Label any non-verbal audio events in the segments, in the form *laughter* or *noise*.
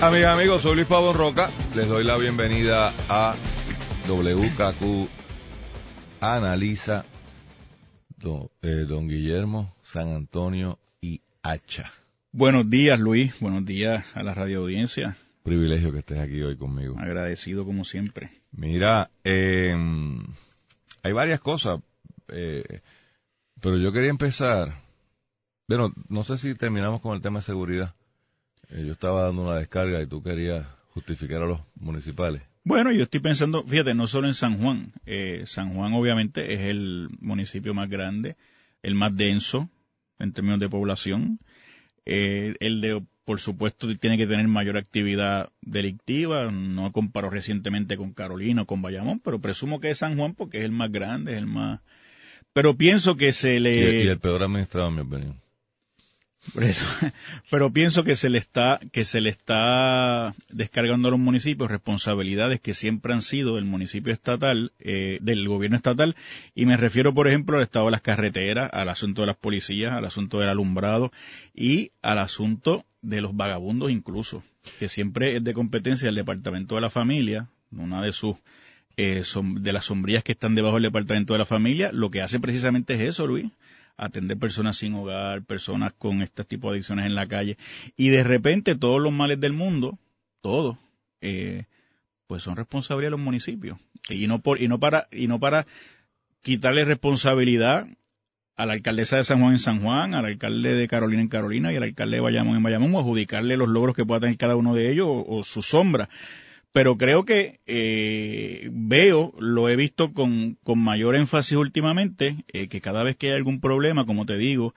amigas amigos. Soy Luis Pavón Roca. Les doy la bienvenida a WKQ Analiza don, eh, don Guillermo, San Antonio y Hacha. Buenos días, Luis. Buenos días a la radio audiencia. Privilegio que estés aquí hoy conmigo. Agradecido como siempre. Mira, eh, hay varias cosas, eh, pero yo quería empezar. Bueno, no sé si terminamos con el tema de seguridad. Eh, yo estaba dando una descarga y tú querías justificar a los municipales. Bueno, yo estoy pensando, fíjate, no solo en San Juan. Eh, San Juan obviamente es el municipio más grande, el más denso en términos de población. Eh, el de, por supuesto, tiene que tener mayor actividad delictiva. No comparo recientemente con Carolina o con Bayamón, pero presumo que es San Juan porque es el más grande, es el más... Pero pienso que se le... Y, y el peor administrado, en mi opinión. Eso, *laughs* pero pienso que se le está que se le está descargando a los municipios responsabilidades que siempre han sido del municipio estatal, eh, del gobierno estatal, y me refiero, por ejemplo, al estado de las carreteras, al asunto de las policías, al asunto del alumbrado y al asunto de los vagabundos incluso, que siempre es de competencia del departamento de la familia, una de sus eh, son, de las sombrillas que están debajo del departamento de la familia, lo que hace precisamente es eso, Luis, atender personas sin hogar, personas con este tipo de adicciones en la calle. Y de repente todos los males del mundo, todos, eh, pues son responsabilidad de los municipios. Y no, por, y no para, y no para quitarle responsabilidad a la alcaldesa de San Juan en San Juan, al alcalde de Carolina en Carolina y al alcalde de Bayamón en Bayamón, o adjudicarle los logros que pueda tener cada uno de ellos o, o su sombra pero creo que eh, veo, lo he visto con, con mayor énfasis últimamente, eh, que cada vez que hay algún problema, como te digo,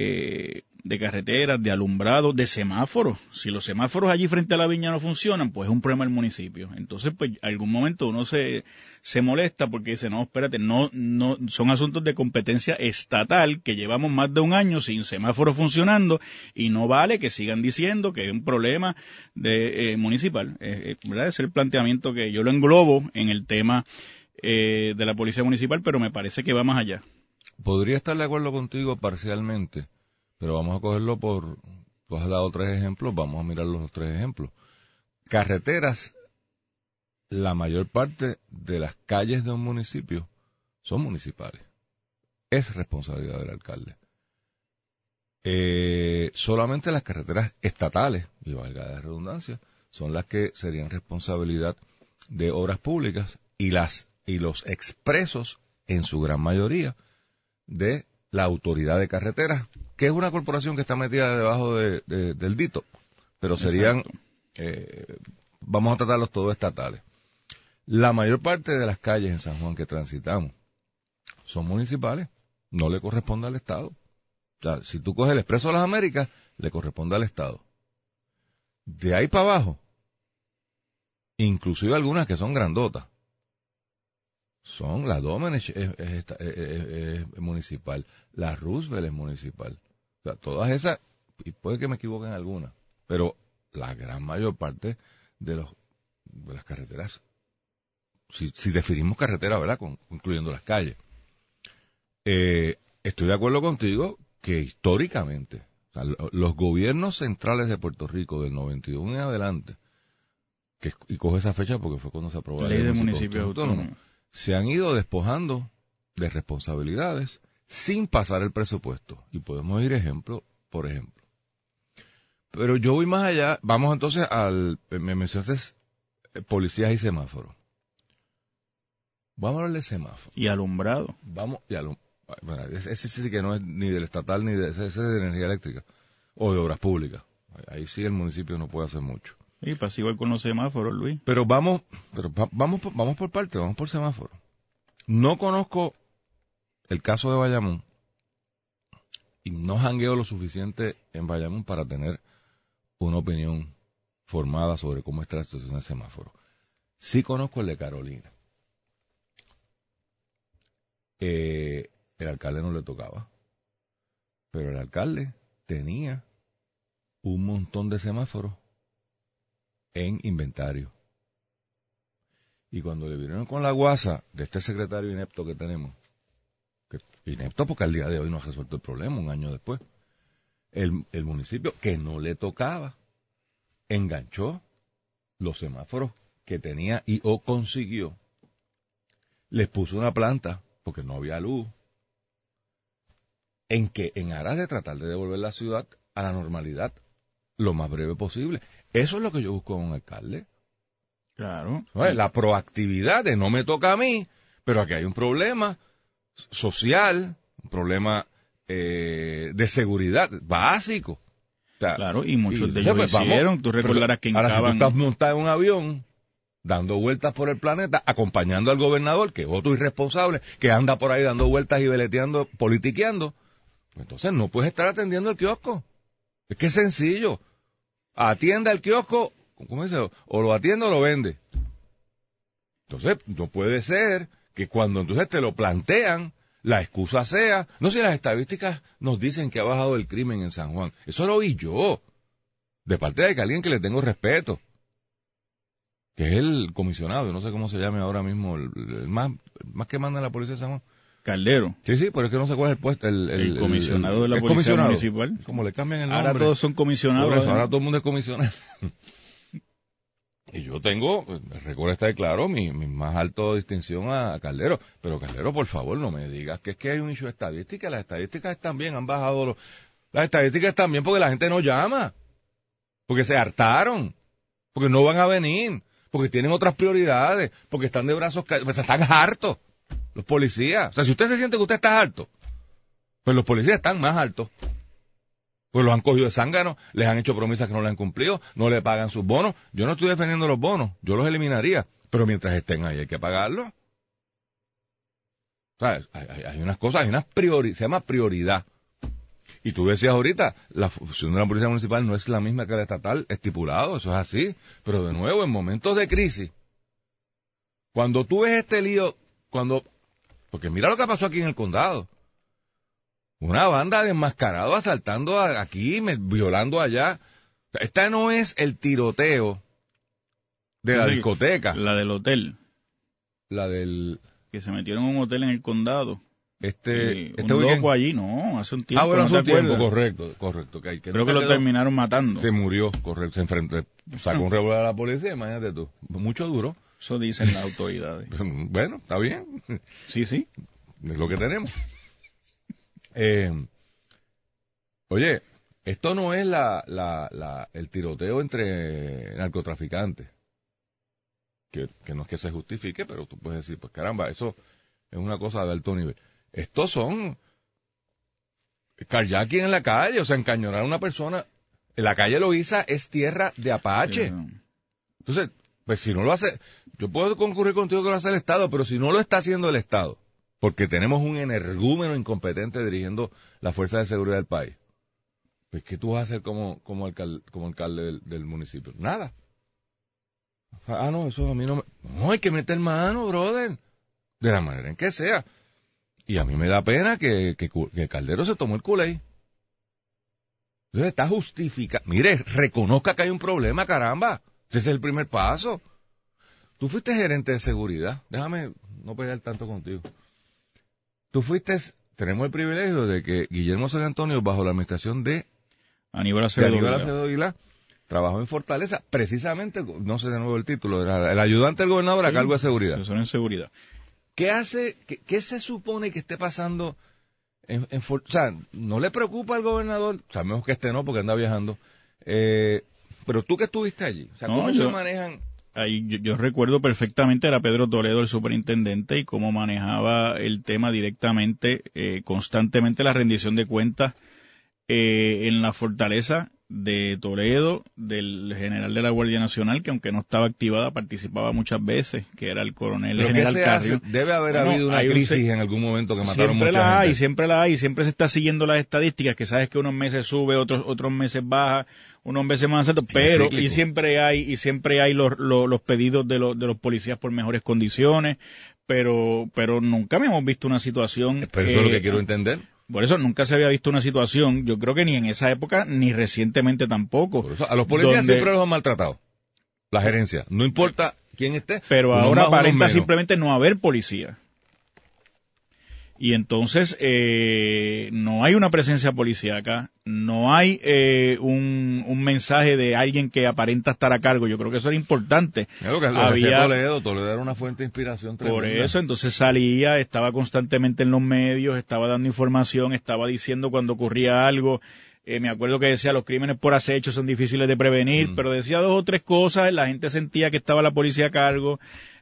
eh, de carreteras, de alumbrado, de semáforos. Si los semáforos allí frente a la viña no funcionan, pues es un problema del municipio. Entonces, pues, algún momento uno se, se molesta porque dice, no, espérate, no, no, son asuntos de competencia estatal que llevamos más de un año sin semáforos funcionando y no vale que sigan diciendo que es un problema de, eh, municipal. Eh, eh, ¿verdad? Es el planteamiento que yo lo englobo en el tema de la policía municipal, pero me parece que va más allá. Podría estar de acuerdo contigo parcialmente pero vamos a cogerlo por, tú has dado tres ejemplos, vamos a mirar los tres ejemplos. Carreteras, la mayor parte de las calles de un municipio son municipales. Es responsabilidad del alcalde. Eh, solamente las carreteras estatales, y valga la redundancia, son las que serían responsabilidad de obras públicas y las y los expresos en su gran mayoría de la autoridad de carreteras, que es una corporación que está metida debajo de, del DITO, pero serían, eh, vamos a tratarlos todos estatales. La mayor parte de las calles en San Juan que transitamos son municipales, no le corresponde al Estado. O sea, si tú coges el Expreso de las Américas, le corresponde al Estado. De ahí para abajo, inclusive algunas que son grandotas, son la Domenech es, municipal, la Roosevelt es municipal. O sea, todas esas, y puede que me equivoque en algunas, pero la gran mayor parte de, los, de las carreteras, si, si definimos carretera, ¿verdad? Con, incluyendo las calles. Eh, estoy de acuerdo contigo que históricamente, los gobiernos centrales de Puerto Rico del 91 en adelante, que, y coge esa fecha porque fue cuando se aprobó la ley de municipios autónomos se han ido despojando de responsabilidades sin pasar el presupuesto. Y podemos ir ejemplo por ejemplo. Pero yo voy más allá. Vamos entonces al. Me mencionaste eh, policías y semáforos. Vamos a hablar de semáforos. Y alumbrado. Vamos, y alumbrado. Bueno, ese, sí que no es ni del estatal ni de, ese, es de energía eléctrica o de obras públicas. Ahí sí el municipio no puede hacer mucho. Y pasa igual con los semáforos, Luis. Pero vamos, pero vamos, vamos por parte, vamos por semáforo. No conozco el caso de Bayamón y no jangueo lo suficiente en Bayamón para tener una opinión formada sobre cómo está la situación del semáforo. Sí conozco el de Carolina. Eh, el alcalde no le tocaba, pero el alcalde tenía un montón de semáforos en inventario. Y cuando le vinieron con la guasa de este secretario inepto que tenemos, que, inepto porque al día de hoy no ha resuelto el problema, un año después, el, el municipio que no le tocaba enganchó los semáforos que tenía y o consiguió, les puso una planta, porque no había luz, en que en aras de tratar de devolver la ciudad a la normalidad lo más breve posible. Eso es lo que yo busco en un alcalde. Claro. La proactividad de no me toca a mí, pero aquí hay un problema social, un problema eh, de seguridad básico. claro, y muchos de ellos pues, hicieron. tú recordarás que Ahora, si tú estás montado en un avión, dando vueltas por el planeta, acompañando al gobernador, que es otro irresponsable, que anda por ahí dando vueltas y veleteando, politiqueando, pues entonces no puedes estar atendiendo el kiosco. Es que es sencillo. Atienda el kiosco ¿cómo dice? O lo atiende o lo vende. Entonces, no puede ser que cuando entonces te lo plantean, la excusa sea, no sé, las estadísticas nos dicen que ha bajado el crimen en San Juan. Eso lo oí yo, de parte de alguien que le tengo respeto, que es el comisionado, no sé cómo se llame ahora mismo, el, más, más que manda la policía de San Juan. Caldero. Sí, sí, pero es que no sé cuál es el puesto. El, comisionado de la policía municipal. Como le cambian el nombre. Ahora todos son comisionados. ahora todo el mundo es comisionado. *laughs* Y yo tengo, recuerda estar claro, mi, mi más alta distinción a, Caldero. Pero Caldero, por favor, no me digas que es que hay un issue de estadística. Las estadísticas están bien, han bajado los... Las estadísticas están bien porque la gente no llama. Porque se hartaron. Porque no van a venir. Porque tienen otras prioridades. Porque están de brazos. Pues están hartos. Los policías. O sea, si usted se siente que usted está harto, pues los policías están más altos. Pues los han cogido de zángano, les han hecho promesas que no le han cumplido, no le pagan sus bonos. Yo no estoy defendiendo los bonos, yo los eliminaría, pero mientras estén ahí hay que pagarlos. ¿Sabes? Hay, hay, unas cosas, hay una prioridad, se llama prioridad. Y tú decías ahorita, la función de la policía municipal no es la misma que la estatal, estipulado, eso es así. Pero de nuevo, en momentos de crisis, cuando tú ves este lío, cuando, porque mira lo que pasó aquí en el condado. Una banda de enmascarados asaltando aquí, violando allá. Esta no es el tiroteo de la discoteca. La del hotel. La del... Que se metieron en un hotel en el condado. Este, este un loco allí, no, hace un tiempo. Ah, bueno, hace un tiempo, correcto, correcto. Que, Creo que lo terminaron matando. Se murió, correcto, se enfrentó, sacó un revólver a la policía, imagínate tú. Mucho duro. Eso dicen las autoridades. *laughs* bueno, está bien. Sí, sí. Es lo que tenemos. Eh, oye, esto no es la, la, la, el tiroteo entre narcotraficantes. Que, que, no es que se justifique, pero tú puedes decir, pues caramba, eso es una cosa de alto nivel. Estos son carjacking en la calle, o sea, encañonar a una persona. En la calle Loíza es tierra de Apache. Entonces, pues si no lo hace, yo puedo concurrir contigo que lo hace el Estado, pero si no lo está haciendo el Estado, porque tenemos un energúmeno incompetente dirigiendo la fuerza de seguridad del país. Pues, ¿qué tú vas a hacer como, como alcalde, del, municipio? Nada. Ah, no, eso a mí no me... No, hay que meter mano, brother. De la manera en que sea. Y a mí me da pena que, que, que Caldero se tomó el culé. Entonces está justificado. Mire, reconozca que hay un problema, caramba. Ese es el primer paso. Tú fuiste gerente de seguridad. Déjame no pelear tanto contigo. Tú fuiste, tenemos el privilegio de que Guillermo San Antonio, bajo la administración de Aníbal Acevedo, Aguilar, trabajó en Fortaleza, precisamente, no sé de nuevo el título, era el ayudante del gobernador a cargo de seguridad. en seguridad. ¿Qué hace, qué, se supone que esté pasando en, en, o sea, no le preocupa al gobernador, sabemos que este no porque anda viajando, eh, pero tú que estuviste allí, o sea, ¿cómo se manejan ahí yo, recuerdo perfectamente, era Pedro Toledo el superintendente y cómo manejaba el tema directamente, eh, constantemente la rendición de cuentas eh, en la fortaleza de Toledo, del general de la Guardia Nacional, que aunque no estaba activada, participaba muchas veces, que era el coronel ¿Pero qué general se hace? Debe haber Bueno, habido una un crisis en algún momento que mataron Siempre mucha la hay, gente. siempre la hay, siempre se está siguiendo las estadísticas, que sabes que unos meses sube, otros otros meses baja, unos meses más altos, pero y siempre hay y siempre hay los, los, los pedidos de los de los policías por mejores condiciones, pero pero nunca me hemos visto una situación Pero eso es lo eh, que quiero entender. Por eso nunca se había visto una situación, yo creo que ni en esa época ni recientemente tampoco. Por eso, a los policías donde- siempre los han maltratado. La gerencia. No importa quién esté. Pero ahora aparenta simplemente no haber policía. Y entonces eh, no hay una presencia policíaca, no hay eh, un, un mensaje de alguien que aparenta estar a cargo. Yo creo que eso era importante. Lo que, Había- Toledo. Toledo era una fuente de inspiración Por tremenda. eso, entonces salía, estaba constantemente en los medios, estaba dando información, estaba diciendo cuando ocurría algo. Eh, me acuerdo que decía los crímenes por acecho son difíciles de prevenir, Mm. pero decía dos o tres cosas, la gente sentía que estaba la policía a cargo.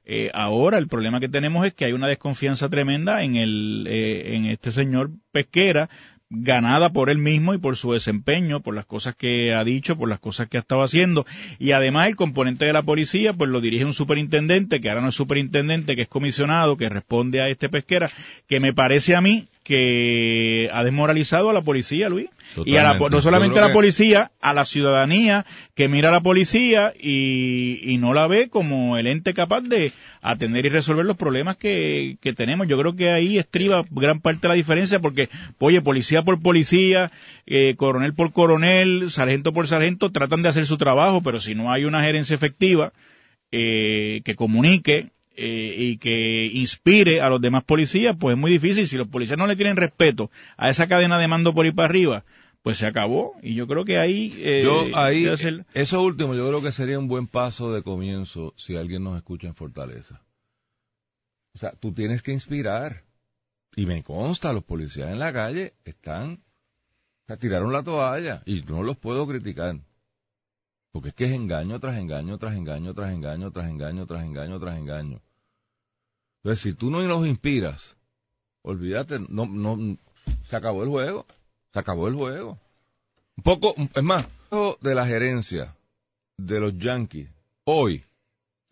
Eh, ahora el problema que tenemos es que hay una desconfianza tremenda en el eh, en este señor Pesquera ganada por él mismo y por su desempeño, por las cosas que ha dicho, por las cosas que ha estado haciendo. Y además el componente de la policía, pues lo dirige un superintendente, que ahora no es superintendente, que es comisionado, que responde a este pesquera, que me parece a mí que ha desmoralizado a la policía, Luis. Y a la, no solamente a la policía, a la ciudadanía que mira a la policía y, y no la ve como el ente capaz de atender y resolver los problemas que, que tenemos. Yo creo que ahí estriba gran parte de la diferencia porque, oye, policía por policía, eh, coronel por coronel, sargento por sargento, tratan de hacer su trabajo, pero si no hay una gerencia efectiva eh, que comunique, eh, y que inspire a los demás policías, pues es muy difícil. Si los policías no le tienen respeto a esa cadena de mando por ir para arriba, pues se acabó. Y yo creo que ahí... eh, Yo ahí, eso último, yo creo que sería un buen paso de comienzo si alguien nos escucha en Fortaleza. O sea, tú tienes que inspirar. Y me consta, los policías en la calle están, o sea, tiraron la toalla y no los puedo criticar. Porque es que es engaño tras engaño, tras engaño, tras engaño, tras engaño, tras engaño, tras engaño. Entonces, si tú no los inspiras, olvídate, no, no, se acabó el juego. Se acabó el juego. Un poco, es más, de la gerencia de los Yankees hoy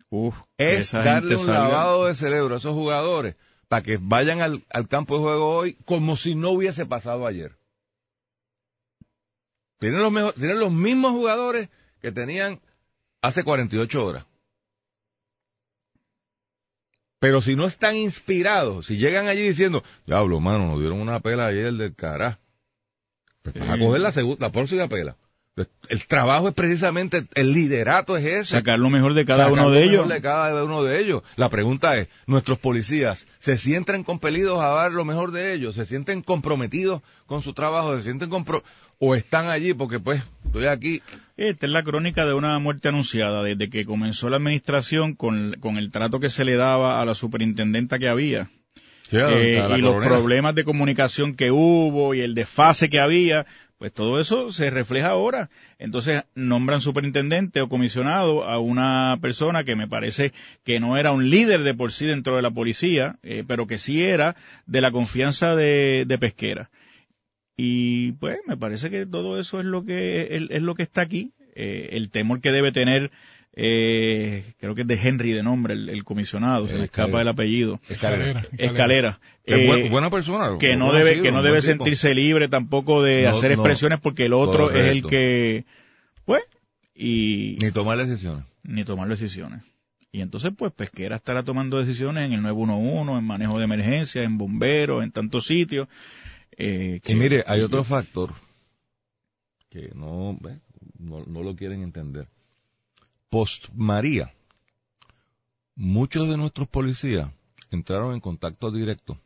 Uf, es darle un lavado de cerebro a esos jugadores para que vayan al, al campo de juego hoy como si no hubiese pasado ayer. Tienen los, mejor- tienen los mismos jugadores que tenían hace 48 horas. Pero si no están inspirados, si llegan allí diciendo, diablo, mano, nos dieron una pela ayer del cará, pues vas a Sí. coger la segunda, la próxima pela. El trabajo es precisamente, el liderato es ese. sacar lo mejor de cada Sacar uno lo de mejor ellos. de cada uno de ellos. La pregunta es, ¿nuestros policías se sienten compelidos a dar lo mejor de ellos? ¿Se sienten comprometidos con su trabajo? ¿Se sienten compro o están allí porque pues estoy aquí? Esta es la crónica de una muerte anunciada desde que comenzó la administración con, con el trato que se le daba a la superintendenta que había. Sí, Eh, y los problemas de comunicación que hubo y el desfase que había, pues todo eso se refleja ahora. Entonces nombran superintendente o comisionado a una persona que me parece que no era un líder de por sí dentro de la policía, eh, pero que sí era de la confianza de, pesquera. Y pues me parece que todo eso es lo que es, es lo que está aquí. Eh, el temor que debe tener, eh, creo que es de Henry de nombre, el, el comisionado, se El me escapa escalera. el apellido. Escalera. Escalera. Que Eh, buen- buena persona. que no debe que no debe sentirse libre tampoco de No, hacer no. expresiones porque el otro es el que pues y Ni tomar decisiones. ni tomar decisiones y entonces pues Pesquera estará tomando decisiones en el 911 en manejo de emergencia en bomberos en tantos sitios eh, que- Y mire, hay otro factor que no, no, no lo quieren entender. Post María, muchos de nuestros policías entraron en contacto directo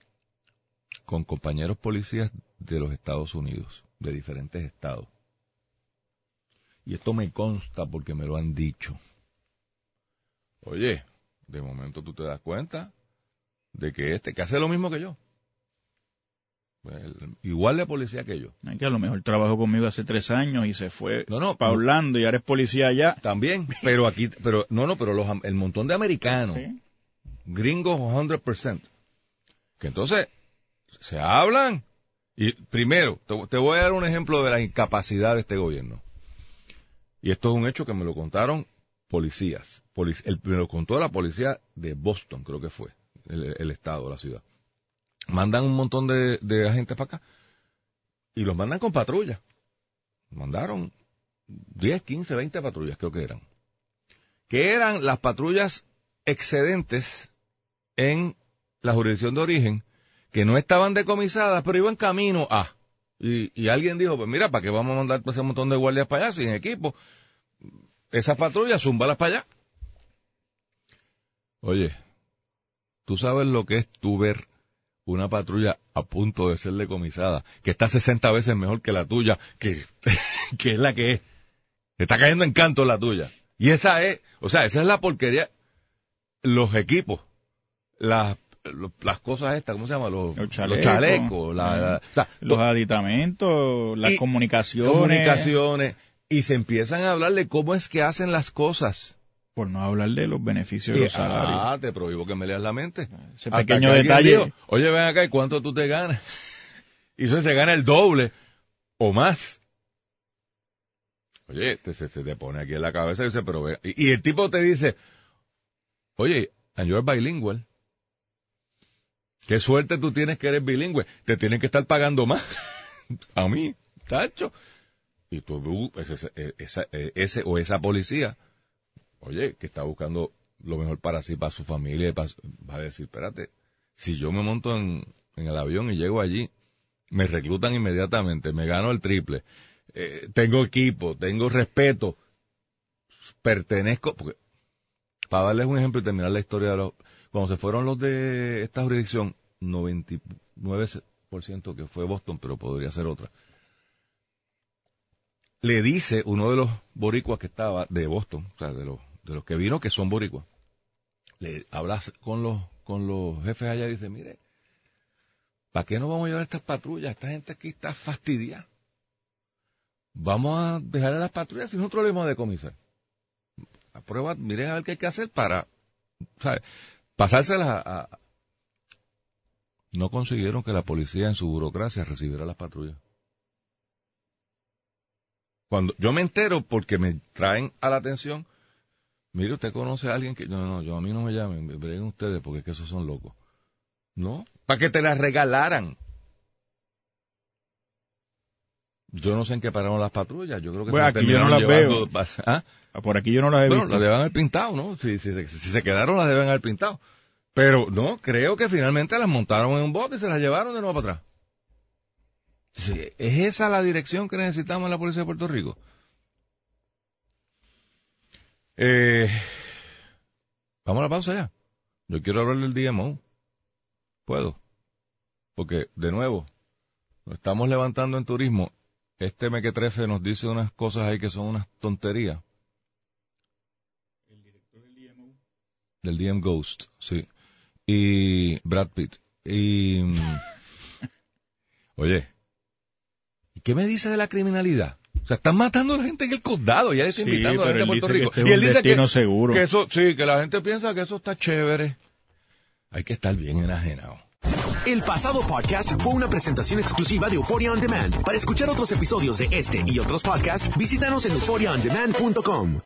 con compañeros policías de los Estados Unidos, de diferentes estados. Y esto me consta porque me lo han dicho. Oye, de momento tú te das cuenta de que este, que hace lo mismo que yo, el- igual de policía que yo. Ay, que a lo mejor trabajó conmigo hace tres años y se fue No, no, pa' Orlando y ahora es policía allá También, pero aquí, pero no, no, pero los, el montón de americanos, Sí. gringos 100%, que entonces se hablan y primero, te, te voy a dar un ejemplo de la incapacidad de este gobierno. y esto es un hecho que me lo contaron policías, me lo contó la policía de Boston, creo que fue, el, estado, la ciudad. Mandan un montón de, agentes para acá y los mandan con patrullas. Mandaron 10, 15, 20 patrullas, creo que eran. Que eran las patrullas excedentes en la jurisdicción de origen, que no estaban decomisadas, pero iban camino a. Y, alguien dijo, pues mira, ¿para qué vamos a mandar ese montón de guardias para allá sin equipo? Esas patrullas, zumbalas para allá. Oye, tú sabes lo que es tu ver una patrulla a punto de ser decomisada, que está 60 veces mejor que la tuya, que, *laughs* que es la que es. Está cayendo en canto la tuya. Y esa es, o sea, esa es la porquería. Los equipos, las las cosas estas, ¿cómo se llama? Los, chalecos, los aditamentos, las comunicaciones. Comunicaciones. Y se empiezan a hablar de cómo es que hacen las cosas. Por no hablar de los beneficios de los salarios. Ah, te prohíbo que me leas la mente. Ese pequeño detalle. Oye, ven acá, ¿y cuánto tú te ganas? *laughs* Y eso se gana el doble o más. Oye, se, te pone aquí en la cabeza y dice, pero ve. Y, el tipo te dice, oye, and you're bilingual. Qué suerte tú tienes que eres bilingüe. Te tienen que estar pagando más. *laughs* a mí, tacho. Y tú, ese, esa, ese o esa policía, oye, que está buscando lo mejor para sí, para su familia, va a decir, espérate, si yo me monto en, el avión y llego allí, me reclutan inmediatamente, me gano el triple, eh, tengo equipo, tengo respeto, pertenezco, porque, para darles un ejemplo y terminar la historia de los, cuando se fueron los de esta jurisdicción, 99% que fue Boston, pero podría ser otra. Le dice uno de los boricuas que estaba de Boston, o sea, de los, de los que vino que son boricuas, le hablas con los, con los jefes allá y dice, mire, ¿para qué no vamos a llevar estas patrullas? Esta gente aquí está fastidiada. Vamos a dejar a las patrullas y nosotros le vamos a decomisar. A prueba, miren a ver qué hay que hacer para, ¿sabe? pasárselas a, no consiguieron que la policía en su burocracia recibiera las patrullas. Cuando yo me entero porque me traen a la atención, mire, usted conoce a alguien que, no, no, yo a mí no me llamen, me breguen ustedes porque es que esos son locos. No, para que te las regalaran. Yo no sé en qué pararon las patrullas, yo creo que se aquí yo no las veo. ¿Ah? Por aquí yo no las he bueno, las deben haber pintado, ¿no? Si, si, si se quedaron, las deben haber pintado. Pero no, creo que finalmente las montaron en un bote y se las llevaron de nuevo para atrás. ¿Es esa la dirección que necesitamos en la Policía de Puerto Rico? Eh, vamos a la pausa ya. Yo quiero hablar del DMO. ¿Puedo? Porque, de nuevo, nos estamos levantando en turismo. Este mequetrefe nos dice unas cosas ahí que son unas tonterías. El director del DMO. Del DM Ghost, sí y Brad Pitt. Y. *laughs* Oye, ¿qué me dice de la criminalidad? O sea, están matando a la gente en el condado, ya le está invitando a la gente de Puerto Rico. y él dice que, seguro. que eso, sí, que la gente piensa que eso está chévere. Hay que estar bien enajenado. El pasado podcast fue una presentación exclusiva de Euphoria On Demand. Para escuchar otros episodios de este y otros podcasts, visítanos en euphoriaondemand.com.